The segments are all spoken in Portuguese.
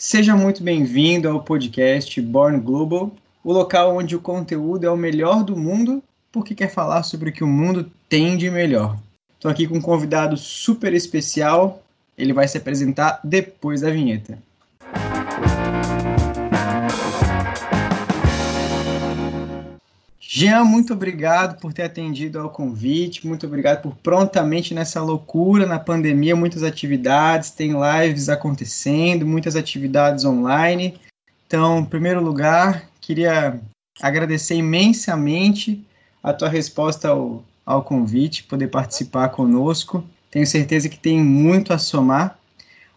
Seja muito bem-vindo ao podcast Born Global, o local onde o conteúdo é o melhor do mundo porque quer falar sobre o que o mundo tem de melhor. Estou aqui com um convidado super especial, ele vai se apresentar depois da vinheta. Jean, muito obrigado por ter atendido ao convite, muito obrigado por prontamente nessa loucura na pandemia, muitas atividades, tem lives acontecendo, muitas atividades online. Então, em primeiro lugar, queria agradecer imensamente a tua resposta ao, ao convite, poder participar conosco. Tenho certeza que tem muito a somar.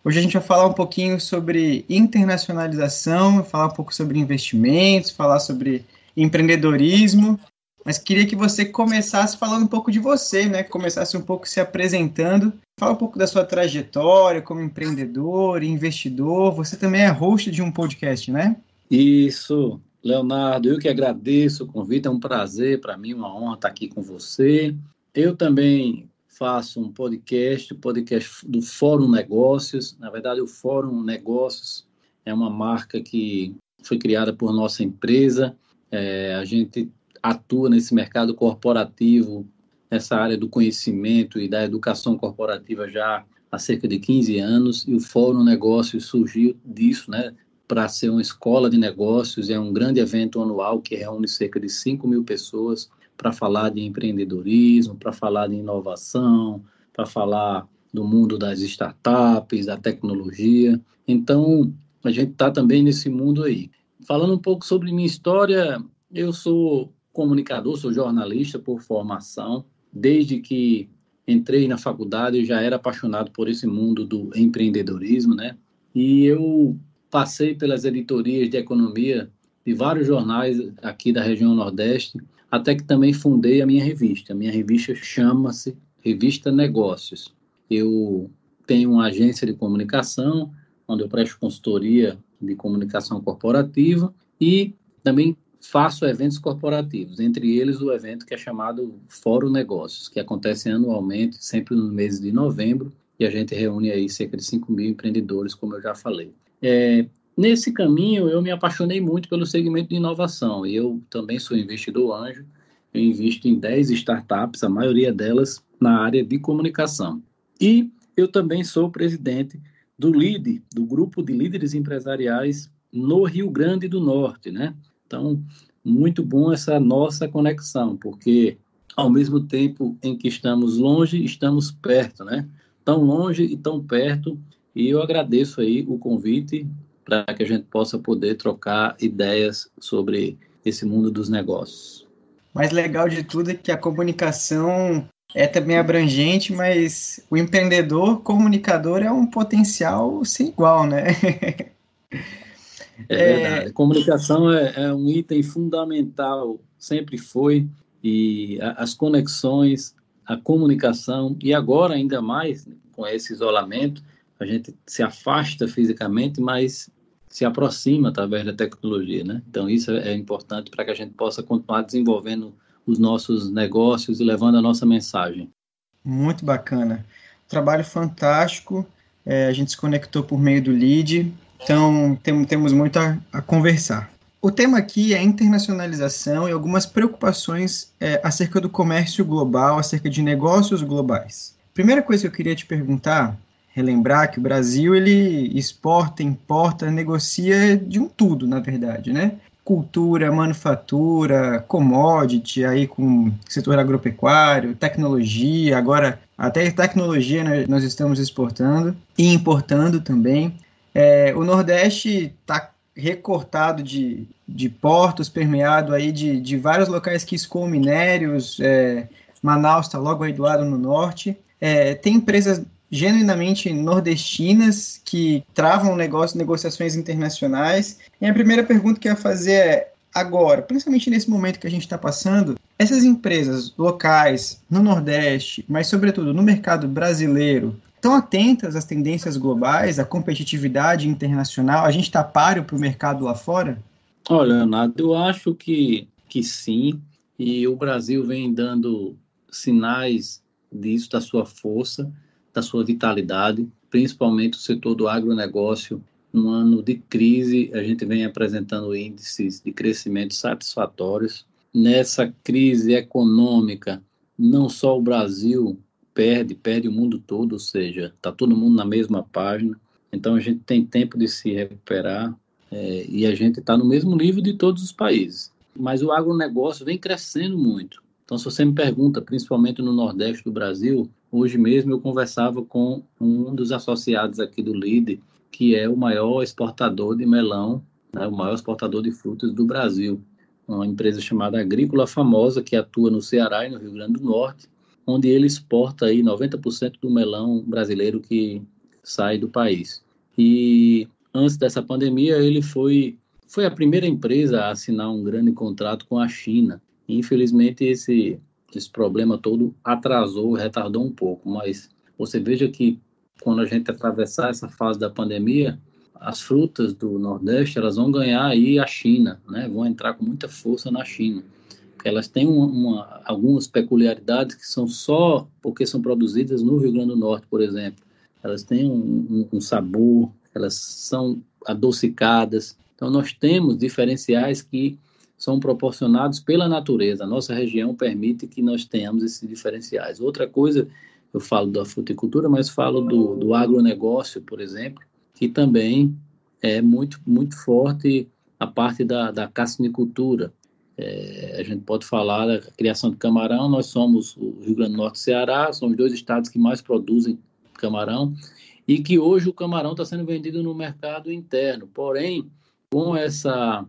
Hoje a gente vai falar um pouquinho sobre internacionalização, falar um pouco sobre investimentos, falar sobre empreendedorismo, mas queria que você começasse falando um pouco de você, né? Começasse um pouco se apresentando. Fala um pouco da sua trajetória como empreendedor, investidor. Você também é host de um podcast, né? Isso, Leonardo. Eu que agradeço o convite. É um prazer para mim, uma honra estar aqui com você. Eu também faço um podcast, o podcast do Fórum Negócios. Na verdade, o Fórum Negócios é uma marca que foi criada por nossa empresa é, a gente atua nesse mercado corporativo, nessa área do conhecimento e da educação corporativa já há cerca de 15 anos, e o Fórum Negócios surgiu disso, né? Para ser uma escola de negócios, é um grande evento anual que reúne cerca de 5 mil pessoas para falar de empreendedorismo, para falar de inovação, para falar do mundo das startups, da tecnologia. Então, a gente está também nesse mundo aí. Falando um pouco sobre minha história, eu sou comunicador, sou jornalista por formação. Desde que entrei na faculdade, eu já era apaixonado por esse mundo do empreendedorismo, né? E eu passei pelas editorias de economia de vários jornais aqui da região Nordeste, até que também fundei a minha revista. A minha revista chama-se Revista Negócios. Eu tenho uma agência de comunicação, onde eu presto consultoria de comunicação corporativa e também faço eventos corporativos, entre eles o evento que é chamado Fórum Negócios, que acontece anualmente, sempre no mês de novembro, e a gente reúne aí cerca de 5 mil empreendedores, como eu já falei. É, nesse caminho, eu me apaixonei muito pelo segmento de inovação, e eu também sou investidor anjo, eu invisto em 10 startups, a maioria delas na área de comunicação. E eu também sou presidente do LIDE, do Grupo de Líderes Empresariais no Rio Grande do Norte, né? Então, muito bom essa nossa conexão, porque ao mesmo tempo em que estamos longe, estamos perto, né? Tão longe e tão perto, e eu agradeço aí o convite para que a gente possa poder trocar ideias sobre esse mundo dos negócios. Mais legal de tudo é que a comunicação é também abrangente, mas o empreendedor comunicador é um potencial sem igual, né? É verdade. A comunicação é, é, um item fundamental, sempre foi, e a, as conexões, a comunicação, e agora ainda mais com esse isolamento, a gente se afasta fisicamente, mas se aproxima através da tecnologia, né? Então isso é, é importante para que a gente possa continuar desenvolvendo os nossos negócios e levando a nossa mensagem. Muito bacana. Trabalho fantástico. É, a gente se conectou por meio do lead, então tem, temos muito a, a, conversar. O tema aqui é internacionalização e algumas preocupações é, acerca do comércio global, acerca de negócios globais. Primeira coisa que eu queria te perguntar, relembrar que o Brasil ele exporta, importa, negocia de um tudo, na verdade, né? Cultura, manufatura, commodity, aí com setor agropecuário, tecnologia, agora até tecnologia né, nós estamos exportando e importando também. É, o Nordeste está recortado de, de portos, permeado aí de, de vários locais que escoam minérios, é, Manaus está logo aí do lado no norte. É, tem empresas genuinamente nordestinas que travam negócio, negociações internacionais. E a primeira pergunta que eu ia fazer é: agora, principalmente nesse momento que a gente está passando, essas empresas locais no Nordeste, mas sobretudo no mercado brasileiro, estão atentas às tendências globais, à competitividade internacional? A gente está páreo para o mercado lá fora? Olha, Leonardo, eu acho que, que sim, e o Brasil vem dando sinais disso, da sua força da sua vitalidade, principalmente o setor do agronegócio num ano de crise, a gente vem apresentando índices de crescimento satisfatórios. Nessa crise econômica, não só o Brasil perde, perde o mundo todo, ou seja, está todo mundo na mesma página. Então a gente tem tempo de se recuperar é, e a gente está no mesmo nível de todos os países. Mas o agronegócio vem crescendo muito. Então, se você me pergunta, principalmente no Nordeste do Brasil, hoje mesmo eu conversava com um dos associados aqui do LIDE, que é o maior exportador de melão, né, o maior exportador de frutas do Brasil. Uma empresa chamada Agrícola Famosa, que atua no Ceará e no Rio Grande do Norte, onde ele exporta aí 90% do melão brasileiro que sai do país. E antes dessa pandemia, ele foi, foi a primeira empresa a assinar um grande contrato com a China. Infelizmente, esse, esse problema todo atrasou, retardou um pouco, mas você veja que quando a gente atravessar essa fase da pandemia, as frutas do Nordeste elas vão ganhar aí a China, né? Vão entrar com muita força na China. Elas têm uma, uma, algumas peculiaridades que são só porque são produzidas no Rio Grande do Norte, por exemplo. Elas têm um, um sabor, elas são adocicadas. Então nós temos diferenciais que são proporcionados pela natureza. A nossa região permite que nós tenhamos esses diferenciais. Outra coisa eu falo da fruticultura, mas falo do, do agronegócio, por exemplo, que também é muito, muito forte a parte da, da cassinicultura. É, a gente pode falar da criação de camarão, nós somos o Rio Grande do Norte e Ceará, são os dois estados que mais produzem camarão, e que hoje o camarão está sendo vendido no mercado interno. Porém, com essa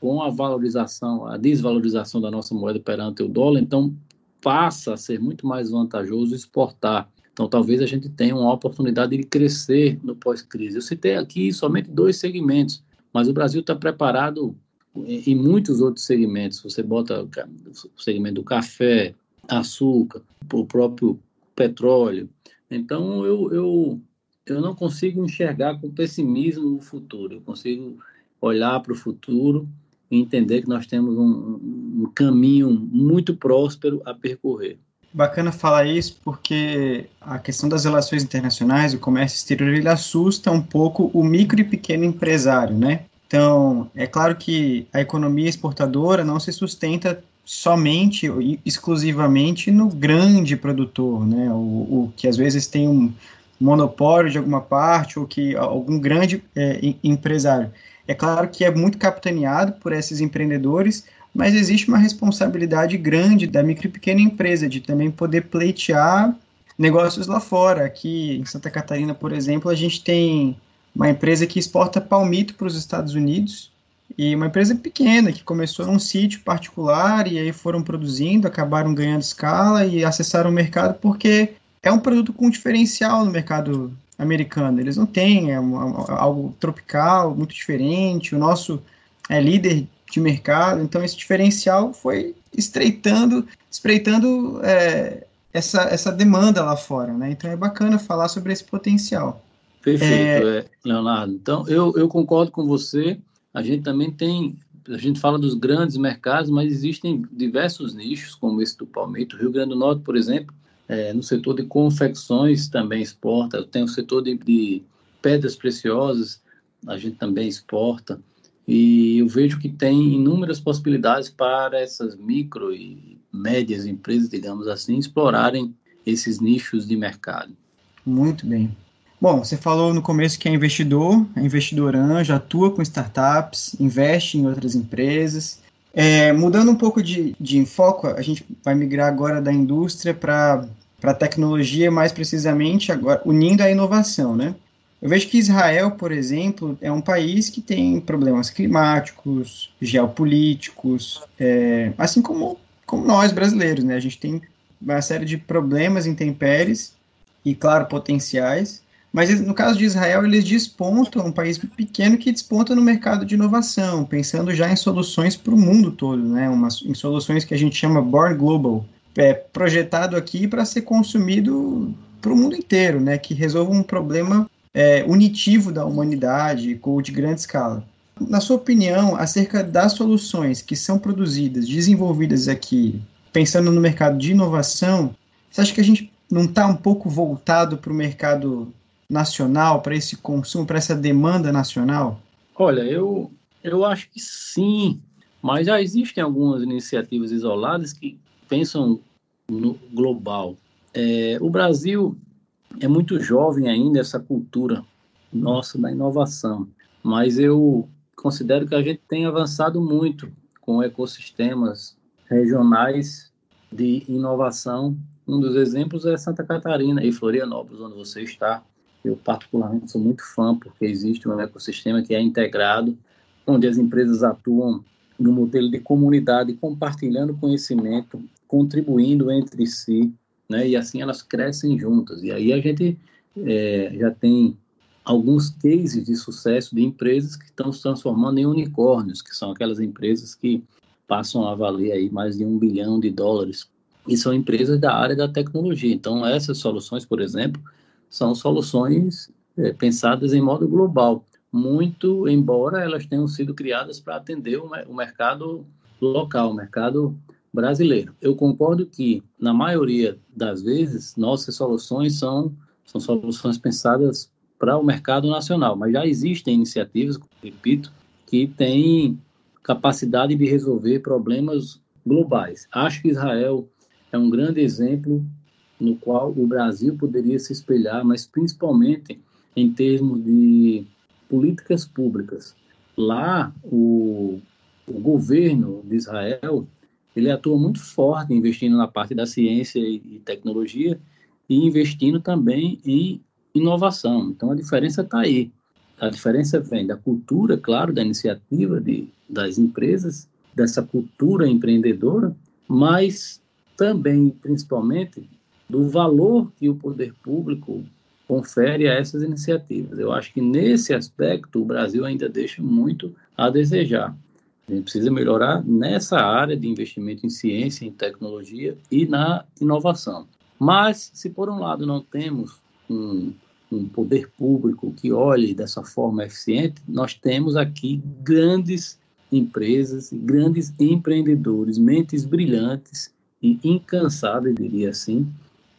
com a valorização, a desvalorização da nossa moeda perante o dólar, então passa a ser muito mais vantajoso exportar. Então, talvez a gente tenha uma oportunidade de crescer no pós-crise. Eu citei aqui somente dois segmentos, mas o Brasil está preparado em muitos outros segmentos. Você bota o segmento do café, açúcar, o próprio petróleo. Então, eu, eu, eu não consigo enxergar com pessimismo o futuro. Eu consigo olhar para o futuro e entender que nós temos um, um caminho muito próspero a percorrer. Bacana falar isso porque a questão das relações internacionais, o comércio exterior, ele assusta um pouco o micro e pequeno empresário, né? Então, é claro que a economia exportadora não se sustenta somente exclusivamente no grande produtor, né? O, o, que às vezes tem um monopólio de alguma parte ou que algum grande é, empresário. É claro que é muito capitaneado por esses empreendedores, mas existe uma responsabilidade grande da micro e pequena empresa de também poder pleitear negócios lá fora. Aqui em Santa Catarina, por exemplo, a gente tem uma empresa que exporta palmito para os Estados Unidos e uma empresa pequena que começou num sítio particular e aí foram produzindo, acabaram ganhando escala e acessaram o mercado porque é um produto com diferencial no mercado americano. Eles não têm é uma, algo tropical, muito diferente. O nosso é líder de mercado, então esse diferencial foi estreitando, espreitando é, essa, essa demanda lá fora, né? Então é bacana falar sobre esse potencial. Perfeito, é... É, Leonardo. Então eu, eu concordo com você. A gente também tem, a gente fala dos grandes mercados, mas existem diversos nichos, como esse do palmito. Rio Grande do Norte, por exemplo, é, no setor de confecções também exporta, tem o setor de, de pedras preciosas, a gente também exporta, e eu vejo que tem inúmeras possibilidades para essas micro e médias empresas, digamos assim, explorarem esses nichos de mercado. Muito bem. Bom, você falou no começo que é investidor, é investidor anjo, atua com startups, investe em outras empresas. É, mudando um pouco de, de a gente vai migrar agora da indústria para a tecnologia, mais precisamente agora unindo a inovação, né? Eu vejo que Israel, por exemplo, é um país que tem problemas climáticos, geopolíticos, é, assim como, como nós brasileiros, né? A gente tem uma série de problemas intempéries e, claro, potenciais, mas no caso de Israel, eles despontam, um país pequeno que desponta no mercado de inovação, pensando já em soluções para o mundo todo, né? Uma, em soluções que a gente chama Born Global, é, projetado aqui para ser consumido para o mundo inteiro, né? Que resolva um problema é, unitivo da humanidade ou de grande escala. Na sua opinião, acerca das soluções que são produzidas, desenvolvidas aqui, pensando no mercado de inovação, você acha que a gente não está um pouco voltado para o mercado nacional, para esse consumo, para essa demanda nacional? Olha, eu, eu acho que sim, mas já existem algumas iniciativas isoladas que pensam no global. É, o Brasil é muito jovem ainda, essa cultura nossa da inovação, mas eu considero que a gente tem avançado muito com ecossistemas regionais de inovação. Um dos exemplos é Santa Catarina e Florianópolis, onde você está. Eu, particularmente, sou muito fã, porque existe um ecossistema que é integrado, onde as empresas atuam no modelo de comunidade, compartilhando conhecimento, contribuindo entre si, né? e assim elas crescem juntas. E aí a gente é, já tem alguns cases de sucesso de empresas que estão se transformando em unicórnios, que são aquelas empresas que passam a valer aí mais de um bilhão de dólares. E são empresas da área da tecnologia. Então, essas soluções, por exemplo, são soluções é, pensadas em modo global, muito embora elas tenham sido criadas para atender o, o mercado local, o mercado brasileiro. Eu concordo que, na maioria das vezes, nossas soluções são, são soluções pensadas para o mercado nacional, mas já existem iniciativas, repito, que têm capacidade de resolver problemas globais. Acho que Israel é um grande exemplo no qual o Brasil poderia se espelhar, mas principalmente em termos de políticas públicas. Lá, o, o governo de Israel ele atua muito forte investindo na parte da ciência e tecnologia e investindo também em inovação. Então a diferença está aí. A diferença vem da cultura, claro, da iniciativa de, das empresas, dessa cultura empreendedora, mas também, principalmente, do valor que o poder público confere a essas iniciativas. Eu acho que nesse aspecto o Brasil ainda deixa muito a desejar. A gente precisa melhorar nessa área de investimento em ciência, em tecnologia e na inovação. Mas, se por um lado não temos um um poder público que olhe dessa forma eficiente, nós temos aqui grandes empresas, grandes empreendedores, mentes brilhantes e incansáveis, diria assim,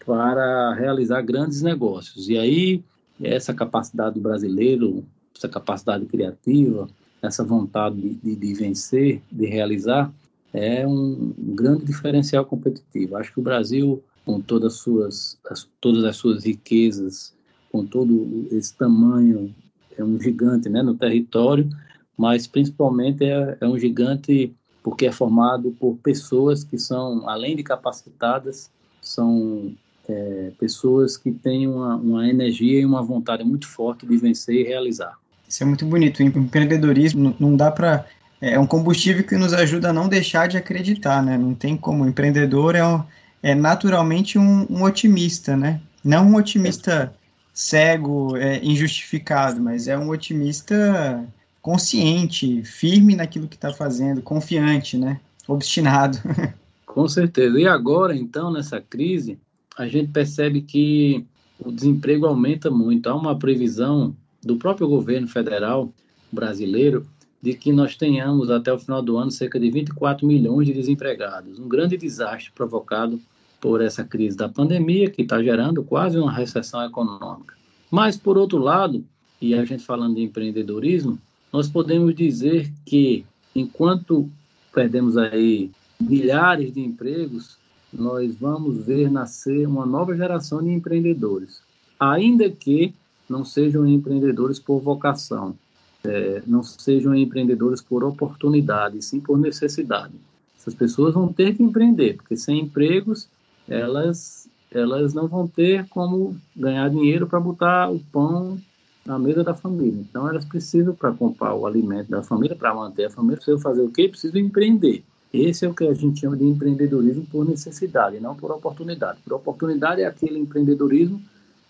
para realizar grandes negócios. E aí, essa capacidade do brasileiro, essa capacidade criativa, essa vontade de, de vencer, de realizar, é um grande diferencial competitivo. Acho que o Brasil, com todas as suas, as, todas as suas riquezas com todo esse tamanho, é um gigante né, no território, mas principalmente é, é um gigante porque é formado por pessoas que são, além de capacitadas, são é, pessoas que têm uma, uma energia e uma vontade muito forte de vencer e realizar. Isso é muito bonito. O empreendedorismo não dá para. É, é um combustível que nos ajuda a não deixar de acreditar, né? Não tem como. O empreendedor é, um, é naturalmente um, um, otimista, né? Não um otimista cego, é, injustificado, mas é um otimista consciente, firme naquilo que está fazendo, confiante, né? Obstinado. Com certeza. E agora, então, nessa crise, a gente percebe que o desemprego aumenta muito. Há uma previsão do próprio governo federal brasileiro de que nós tenhamos até o final do ano cerca de 24 milhões de desempregados. Um grande desastre provocado por essa crise da pandemia, que está gerando quase uma recessão econômica. Mas, por outro lado, e a gente falando de empreendedorismo, nós podemos dizer que, enquanto perdemos aí milhares de empregos, nós vamos ver nascer uma nova geração de empreendedores, ainda que não sejam empreendedores por vocação, é, não sejam empreendedores por oportunidade, sim por necessidade. Essas pessoas vão ter que empreender, porque sem empregos elas, elas não vão ter como ganhar dinheiro para botar o pão na mesa da família. Então, elas precisam, para comprar o alimento da família, para manter a família, precisam fazer o quê? Precisam empreender. Esse é o que a gente chama de empreendedorismo por necessidade, não por oportunidade. Por oportunidade é aquele empreendedorismo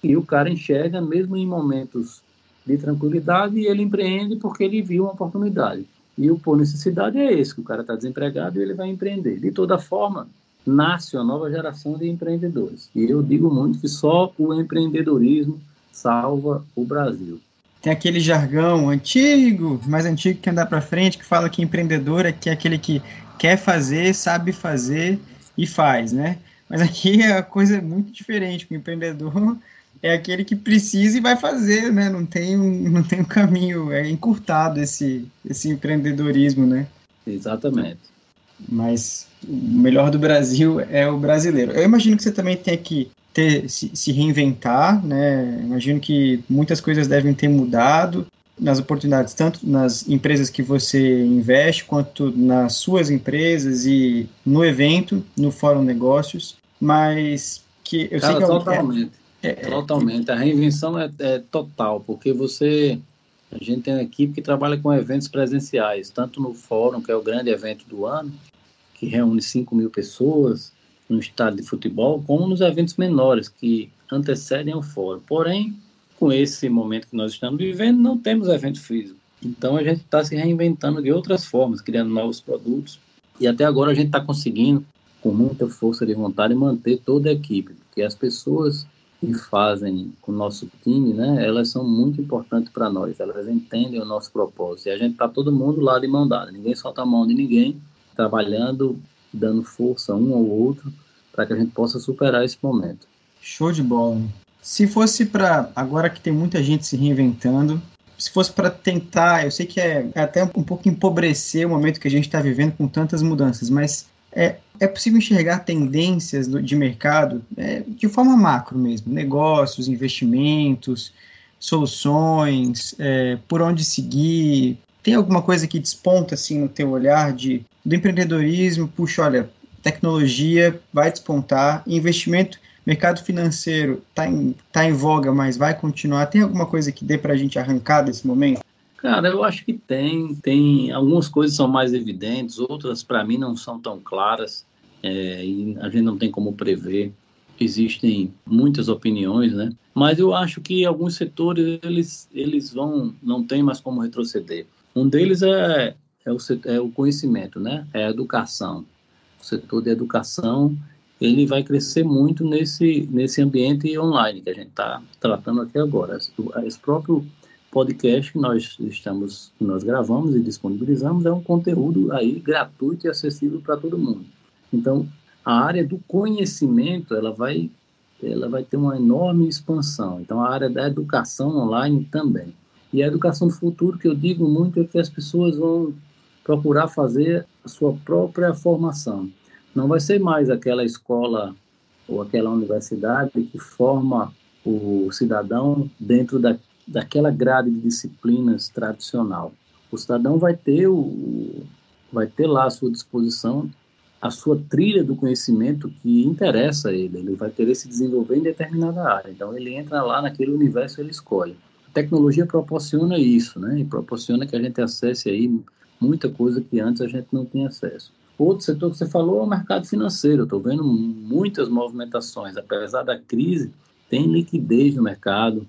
que o cara enxerga mesmo em momentos de tranquilidade e ele empreende porque ele viu uma oportunidade. E o por necessidade é esse, que o cara está desempregado e ele vai empreender. De toda forma, nasce uma nova geração de empreendedores. E eu digo muito que só o empreendedorismo salva o Brasil. Tem aquele jargão antigo, mais antigo que andar para frente, que fala que empreendedor é, que é aquele que quer fazer, sabe fazer e faz, né? Mas aqui a coisa é muito diferente. O empreendedor é aquele que precisa e vai fazer, né? Não tem um, não tem um caminho, é encurtado esse, esse empreendedorismo, né? Exatamente. Mas o melhor do Brasil é o brasileiro. Eu imagino que você também tem que ter, se, se reinventar, né? Imagino que muitas coisas devem ter mudado nas oportunidades, tanto nas empresas que você investe, quanto nas suas empresas e no evento, no Fórum Negócios, mas que eu Cara, sei que é totalmente, é, é, totalmente. A reinvenção é, é, total, porque você, a gente tem uma equipe que trabalha com eventos presenciais, tanto no Fórum, que é o grande evento do ano, que reúne 5 mil pessoas no estádio de futebol, como nos eventos menores que antecedem o Fórum. Porém, com esse momento que nós estamos vivendo, não temos evento físico. Então a gente está se reinventando de outras formas, criando novos produtos. E até agora a gente está conseguindo, com muita força de vontade, manter toda a equipe, porque as pessoas que fazem com o nosso time, né, elas são muito importantes para nós, elas entendem o nosso propósito. E a gente está todo mundo lá de mão dada, ninguém solta a mão de ninguém, trabalhando, dando força um ao outro, para que a gente possa superar esse momento. Show de bola. Se fosse para, agora que tem muita gente se reinventando, se fosse para tentar, eu sei que é, é, até um pouco empobrecer o momento que a gente está vivendo com tantas mudanças, mas é, é possível enxergar tendências de mercado é, de forma macro mesmo, negócios, investimentos, soluções, é, por onde seguir. Tem alguma coisa que desponta assim no teu olhar de do empreendedorismo? Puxa, olha, tecnologia vai despontar, investimento mercado financeiro está em, tá em voga, mas vai continuar? Tem alguma coisa que dê para a gente arrancar desse momento? Cara, eu acho que tem. Tem algumas coisas são mais evidentes, outras para mim não são tão claras é, e a gente não tem como prever. Existem muitas opiniões, né? Mas eu acho que alguns setores eles eles vão não tem mais como retroceder. Um deles é é o, é o conhecimento, né? É a educação. O setor de educação ele vai crescer muito nesse, nesse ambiente online que a gente está tratando aqui agora. Esse próprio podcast que nós estamos, nós gravamos e disponibilizamos é um conteúdo aí gratuito e acessível para todo mundo. Então, a área do conhecimento, ela vai, ela vai ter uma enorme expansão. Então, a área da educação online também. E a educação do futuro, que eu digo muito, é que as pessoas vão procurar fazer a sua própria formação. Não vai ser mais aquela escola ou aquela universidade que forma o cidadão dentro da, daquela grade de disciplinas tradicional. O cidadão vai ter o vai ter lá à sua disposição a sua trilha do conhecimento que interessa a ele. Ele vai querer se desenvolver em determinada área. Então ele entra lá naquele universo ele escolhe. Tecnologia proporciona isso, né? E proporciona que a gente acesse aí muita coisa que antes a gente não tinha acesso. Outro setor que você falou é o mercado financeiro. Estou vendo muitas movimentações. Apesar da crise, tem liquidez no mercado.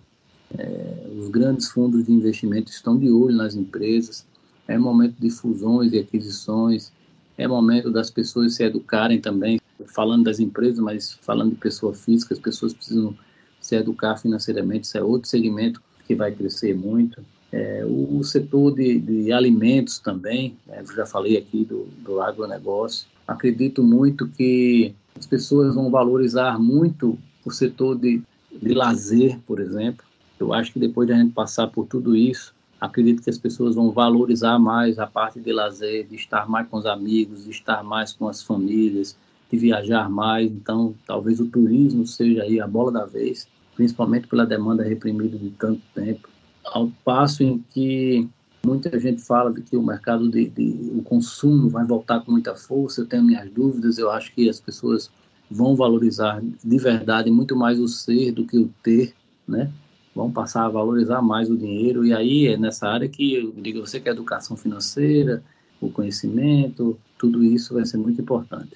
É, os grandes fundos de investimento estão de olho nas empresas. É momento de fusões e aquisições. É momento das pessoas se educarem também. Falando das empresas, mas falando de pessoa física, as pessoas precisam se educar financeiramente. Isso é outro segmento que vai crescer muito. É, o, o, setor de, de alimentos também, né, já falei aqui do, do agronegócio. Acredito muito que as pessoas vão valorizar muito o setor de, de lazer, por exemplo. Eu acho que depois de a gente passar por tudo isso, acredito que as pessoas vão valorizar mais a parte de lazer, de estar mais com os amigos, de estar mais com as famílias, de viajar mais. Então, talvez o turismo seja aí a bola da vez, principalmente pela demanda reprimida de tanto tempo ao passo em que muita gente fala de que o mercado de, de, o consumo vai voltar com muita força. Eu tenho minhas dúvidas. Eu acho que as pessoas vão valorizar de verdade muito mais o ser do que o ter, né? Vão passar a valorizar mais o dinheiro e aí é nessa área que eu digo você que a educação financeira, o conhecimento, tudo isso vai ser muito importante.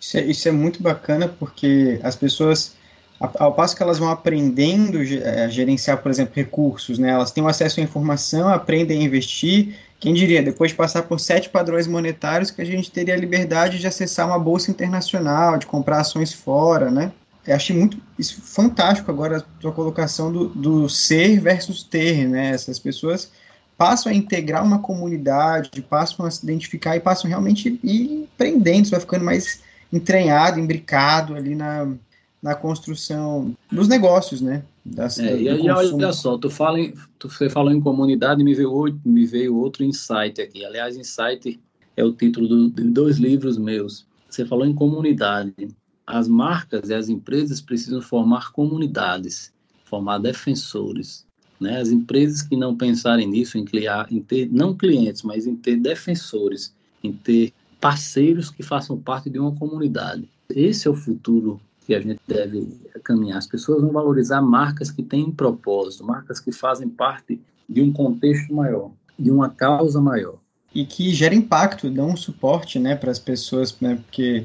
Isso é, isso é muito bacana porque as pessoas ao passo que elas vão aprendendo a gerenciar, por exemplo, recursos, né? Elas têm acesso à informação, aprendem a investir. Quem diria, depois de passar por sete padrões monetários, que a gente teria a liberdade de acessar uma bolsa internacional, de comprar ações fora, né? Eu achei muito isso fantástico agora a tua colocação do, do ser versus ter, né? Essas pessoas passam a integrar uma comunidade, passam a se identificar e passam realmente ir aprendendo, vai ficando mais entranhado, imbricado ali na, na construção dos negócios, né? É, e aí, olha só, tu fala em, tu, você falou em comunidade me veio, me veio outro insight aqui. Aliás, insight é o título do, de dois livros meus. Você falou em comunidade. As marcas e as empresas precisam formar comunidades, formar defensores. Né? As empresas que não pensarem nisso, em, criar, em ter, não clientes, mas em ter defensores, em ter parceiros que façam parte de uma comunidade. Esse é o futuro que a gente deve caminhar. As pessoas vão valorizar marcas que têm propósito, marcas que fazem parte de um contexto maior, de uma causa maior. E que gera impacto, dão um suporte né, para as pessoas, né, porque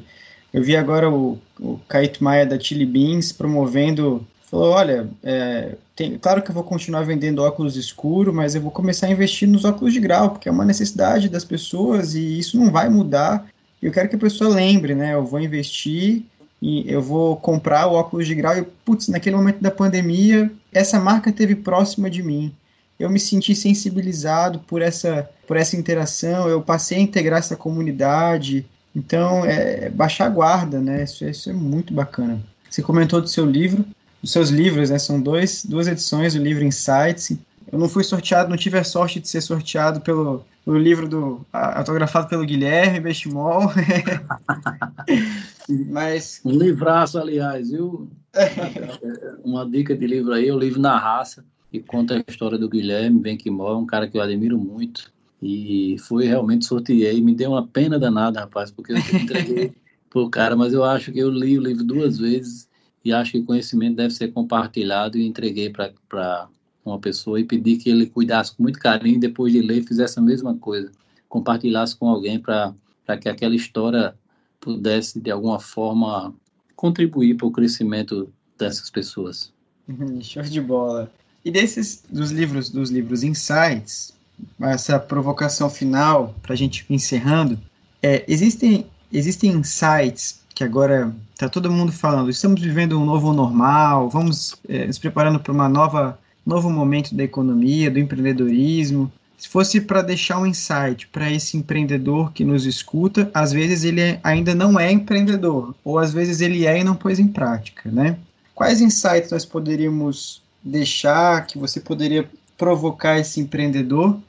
eu vi agora o, o Maia da Chili Beans promovendo, falou, olha, é, tem, claro que eu vou continuar vendendo óculos escuros, mas eu vou começar a investir nos óculos de grau, porque é uma necessidade das pessoas e isso não vai mudar. Eu quero que a pessoa lembre, né, eu vou investir e eu vou comprar o óculos de grau e, putz, naquele momento da pandemia, essa marca teve próxima de mim. Eu me senti sensibilizado por essa, por essa interação, eu passei a integrar essa comunidade. Então, é, baixar a guarda, né? Isso, isso é muito bacana. Você comentou do seu livro, dos seus livros, né? São dois, duas edições do livro Insights. Eu não fui sorteado, não tive a sorte de ser sorteado pelo, pelo livro do autografado pelo Guilherme Bestimol. Mas. Um livraço, aliás, viu? Uma dica de livro aí, o livro Na Raça, que conta a história do Guilherme Benquimol, um cara que eu admiro muito. E foi realmente sorteei, me deu uma pena danada, rapaz, porque eu entreguei pro cara, mas eu acho que eu li o livro duas vezes e acho que o conhecimento deve ser compartilhado e entreguei para uma pessoa e pedi que ele cuidasse com muito carinho depois de ler fizesse a mesma coisa, compartilhasse com alguém para que aquela história pudesse de alguma forma contribuir para o crescimento dessas pessoas. Uhum, show de bola. E desses dos livros dos livros Insights, essa provocação final para a gente encerrando, é, existem existem insights que agora está todo mundo falando. Estamos vivendo um novo normal, vamos é, nos preparando para uma nova novo momento da economia, do empreendedorismo se fosse para deixar um insight para esse empreendedor que nos escuta, às vezes ele ainda não é empreendedor, ou às vezes ele é e não pôs em prática, né? Quais insights nós poderíamos deixar que você poderia provocar esse empreendedor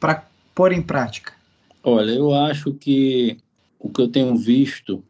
para pôr em prática? Olha, eu acho que o que eu tenho visto,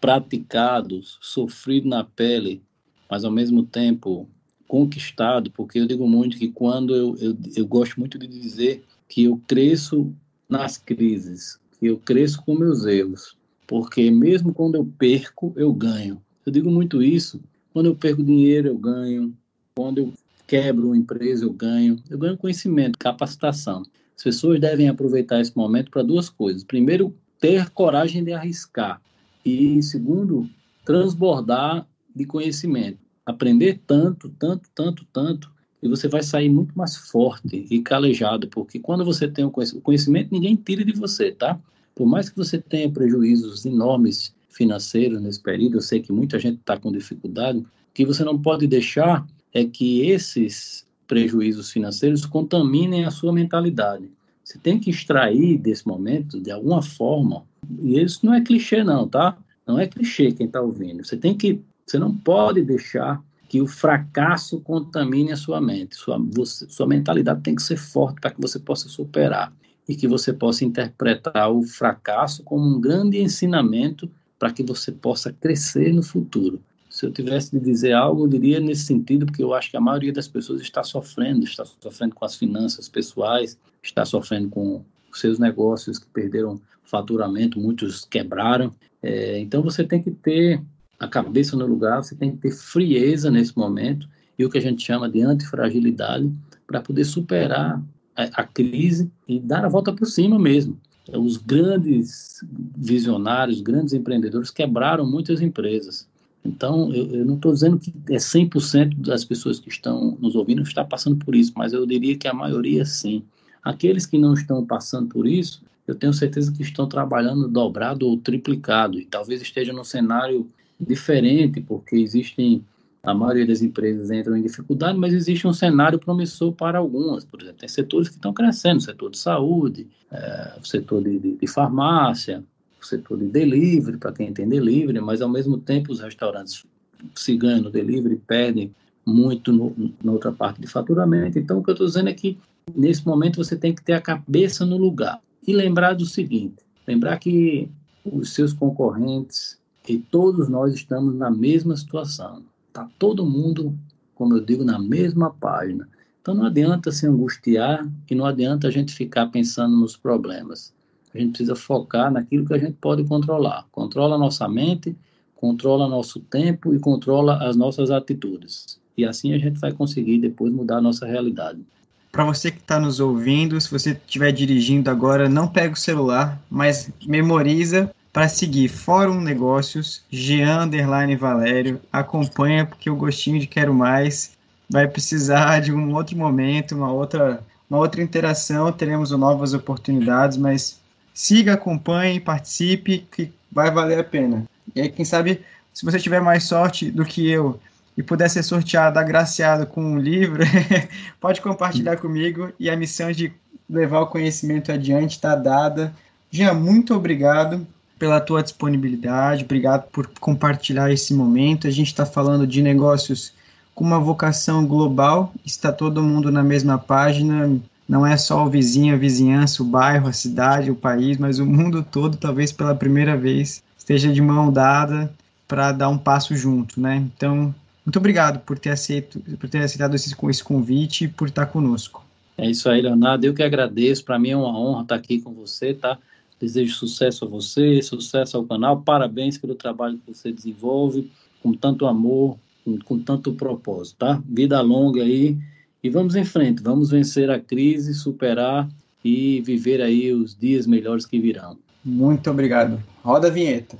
praticado, sofrido na pele, mas ao mesmo tempo conquistado, porque eu digo muito que quando eu, eu, eu gosto muito de dizer que eu cresço nas crises, que eu cresço com meus erros, porque mesmo quando eu perco, eu ganho. Eu digo muito isso. Quando eu perco dinheiro, eu ganho. Quando eu quebro uma empresa, eu ganho. Eu ganho conhecimento, capacitação. As pessoas devem aproveitar esse momento para duas coisas. Primeiro, ter coragem de arriscar. E segundo, transbordar de conhecimento. Aprender tanto, tanto, tanto, tanto, e você vai sair muito mais forte e calejado, porque quando você tem o conhecimento, ninguém tira de você, tá? Por mais que você tenha prejuízos enormes financeiros nesse período, eu sei que muita gente está com dificuldade, o que você não pode deixar é que esses prejuízos financeiros contaminem a sua mentalidade. Você tem que extrair desse momento, de alguma forma, e isso não é clichê não, tá? Não é clichê quem está ouvindo. Você tem que, você não pode deixar que o fracasso contamine a sua mente. Sua, você, sua mentalidade tem que ser forte para que você possa superar e que você possa interpretar o fracasso como um grande ensinamento para que você possa crescer no futuro. Se eu tivesse de dizer algo, eu diria nesse sentido, porque eu acho que a maioria das pessoas está sofrendo, está sofrendo com as finanças pessoais, está sofrendo com seus negócios que perderam faturamento, muitos quebraram. É, então você tem que ter a cabeça no lugar, você tem que ter frieza nesse momento e o que a gente chama de antifragilidade para poder superar a, a, crise e dar a volta por cima mesmo. Os grandes visionários, grandes empreendedores quebraram muitas empresas. Então, eu, eu não estou dizendo que é 100% das pessoas que estão nos ouvindo está passando por isso, mas eu diria que a maioria sim. Aqueles que não estão passando por isso, eu tenho certeza que estão trabalhando dobrado ou triplicado e talvez esteja no cenário diferente, porque existem, a maioria das empresas entram em dificuldade, mas existe um cenário promissor para algumas. Por exemplo, tem setores que estão crescendo, o setor de saúde, é, o setor de, de, de farmácia, o setor de delivery, para quem tem delivery, mas ao mesmo tempo os restaurantes se ganham no delivery, perdem muito na outra parte de faturamento. Então, o que eu estou dizendo é que, nesse momento, você tem que ter a cabeça no lugar. E lembrar do seguinte, lembrar que os seus concorrentes e todos nós estamos na mesma situação. Está todo mundo, como eu digo, na mesma página. Então não adianta se angustiar e não adianta a gente ficar pensando nos problemas. A gente precisa focar naquilo que a gente pode controlar. Controla a nossa mente, controla nosso tempo e controla as nossas atitudes. E assim a gente vai conseguir depois mudar a nossa realidade. Para você que está nos ouvindo, se você estiver dirigindo agora, não pega o celular, mas memoriza para seguir Fórum Negócios, Jean Underline Valério. Acompanha porque o gostinho de quero mais vai precisar de um outro momento, uma outra, uma outra interação. Teremos novas oportunidades, mas siga, acompanhe, participe, que vai valer a pena. E aí, quem sabe, se você tiver mais sorte do que eu e puder ser sorteado, agraciado com um livro, pode compartilhar comigo e a missão de levar o conhecimento adiante está dada. Jean, muito obrigado pela tua disponibilidade, obrigado por compartilhar esse momento. A gente está falando de negócios com uma vocação global, está todo mundo na mesma página, não é só o vizinho, a vizinhança, o bairro, a cidade, o país, mas o mundo todo, talvez pela primeira vez, esteja de mão dada para dar um passo junto, né? Então, muito obrigado por ter aceito, por ter aceitado esse, esse convite e por estar conosco. É isso aí, Leonardo. Eu que agradeço. Para mim é uma honra estar aqui com você, tá? Desejo sucesso a você, sucesso ao canal. Parabéns pelo trabalho que você desenvolve com tanto amor, com, com tanto propósito, tá? Vida longa aí e vamos em frente. Vamos vencer a crise, superar e viver aí os dias melhores que virão. Muito obrigado. Roda a vinheta.